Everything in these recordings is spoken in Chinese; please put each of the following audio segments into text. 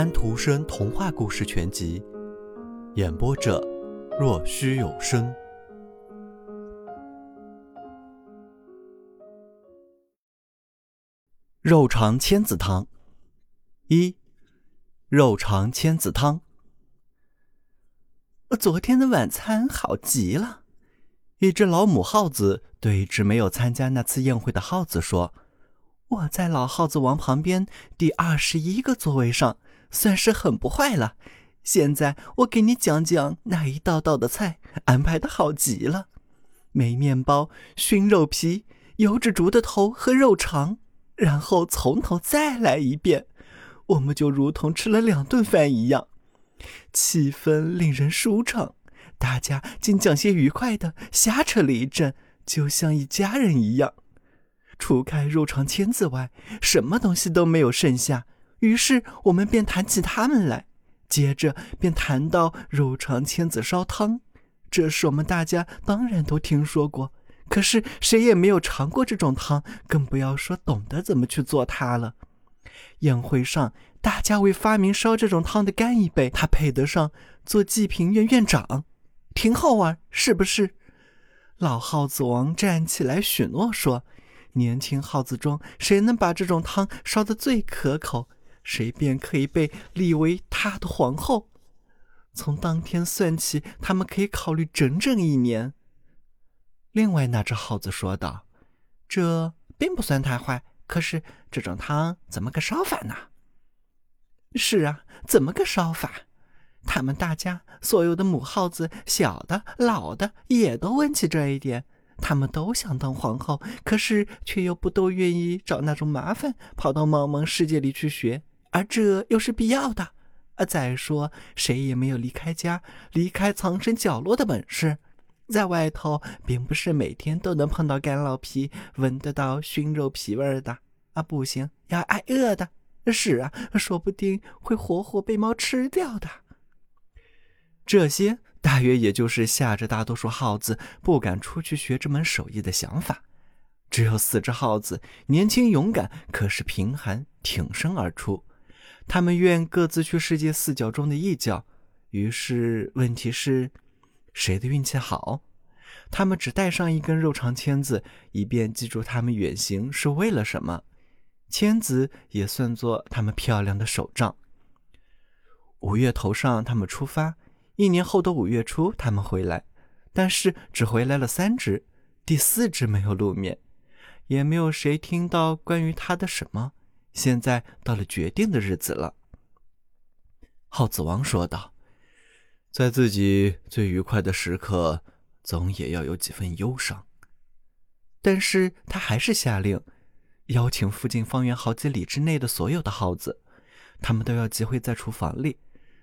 安徒生童话故事全集》，演播者：若虚有声。肉肠千子汤一，肉肠千子汤。昨天的晚餐好极了，一只老母耗子对一只没有参加那次宴会的耗子说。我在老耗子王旁边第二十一个座位上，算是很不坏了。现在我给你讲讲那一道道的菜，安排的好极了：没面包、熏肉皮、油脂竹的头和肉肠，然后从头再来一遍。我们就如同吃了两顿饭一样，气氛令人舒畅，大家竟讲些愉快的，瞎扯了一阵，就像一家人一样。除开肉肠签子外，什么东西都没有剩下。于是我们便谈起他们来，接着便谈到肉肠签子烧汤。这是我们大家当然都听说过，可是谁也没有尝过这种汤，更不要说懂得怎么去做它了。宴会上，大家为发明烧这种汤的干一杯，他配得上做济贫院院长，挺好玩，是不是？老耗子王站起来许诺说。年轻耗子中，谁能把这种汤烧得最可口，谁便可以被立为他的皇后。从当天算起，他们可以考虑整整一年。另外那只耗子说道：“这并不算太坏，可是这种汤怎么个烧法呢？”“是啊，怎么个烧法？”他们大家所有的母耗子，小的、老的，也都问起这一点。他们都想当皇后，可是却又不都愿意找那种麻烦，跑到茫茫世界里去学，而这又是必要的。啊，再说谁也没有离开家、离开藏身角落的本事，在外头并不是每天都能碰到干酪皮、闻得到熏肉皮味的。啊，不行，要挨饿的。是啊，说不定会活活被猫吃掉的。这些。大约也就是吓着大多数耗子不敢出去学这门手艺的想法。只有四只耗子年轻勇敢，可是贫寒，挺身而出。他们愿各自去世界四角中的一角。于是，问题是，谁的运气好？他们只带上一根肉肠签子，以便记住他们远行是为了什么。签子也算作他们漂亮的手杖。五月头上，他们出发。一年后的五月初，他们回来，但是只回来了三只，第四只没有露面，也没有谁听到关于他的什么。现在到了决定的日子了，耗子王说道：“在自己最愉快的时刻，总也要有几分忧伤。”但是他还是下令，邀请附近方圆好几里之内的所有的耗子，他们都要集会在厨房里。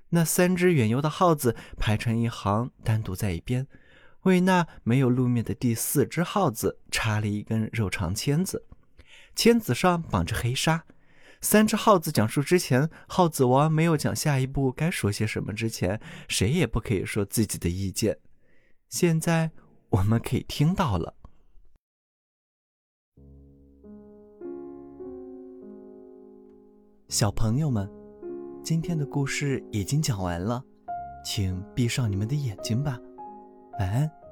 那三只远游的耗子排成一行，单独在一边，为那没有露面的第四只耗子插了一根肉肠签子，签子上绑着黑纱。三只耗子讲述之前，耗子王没有讲下一步该说些什么之前，谁也不可以说自己的意见。现在我们可以听到了，小朋友们。今天的故事已经讲完了，请闭上你们的眼睛吧，晚安。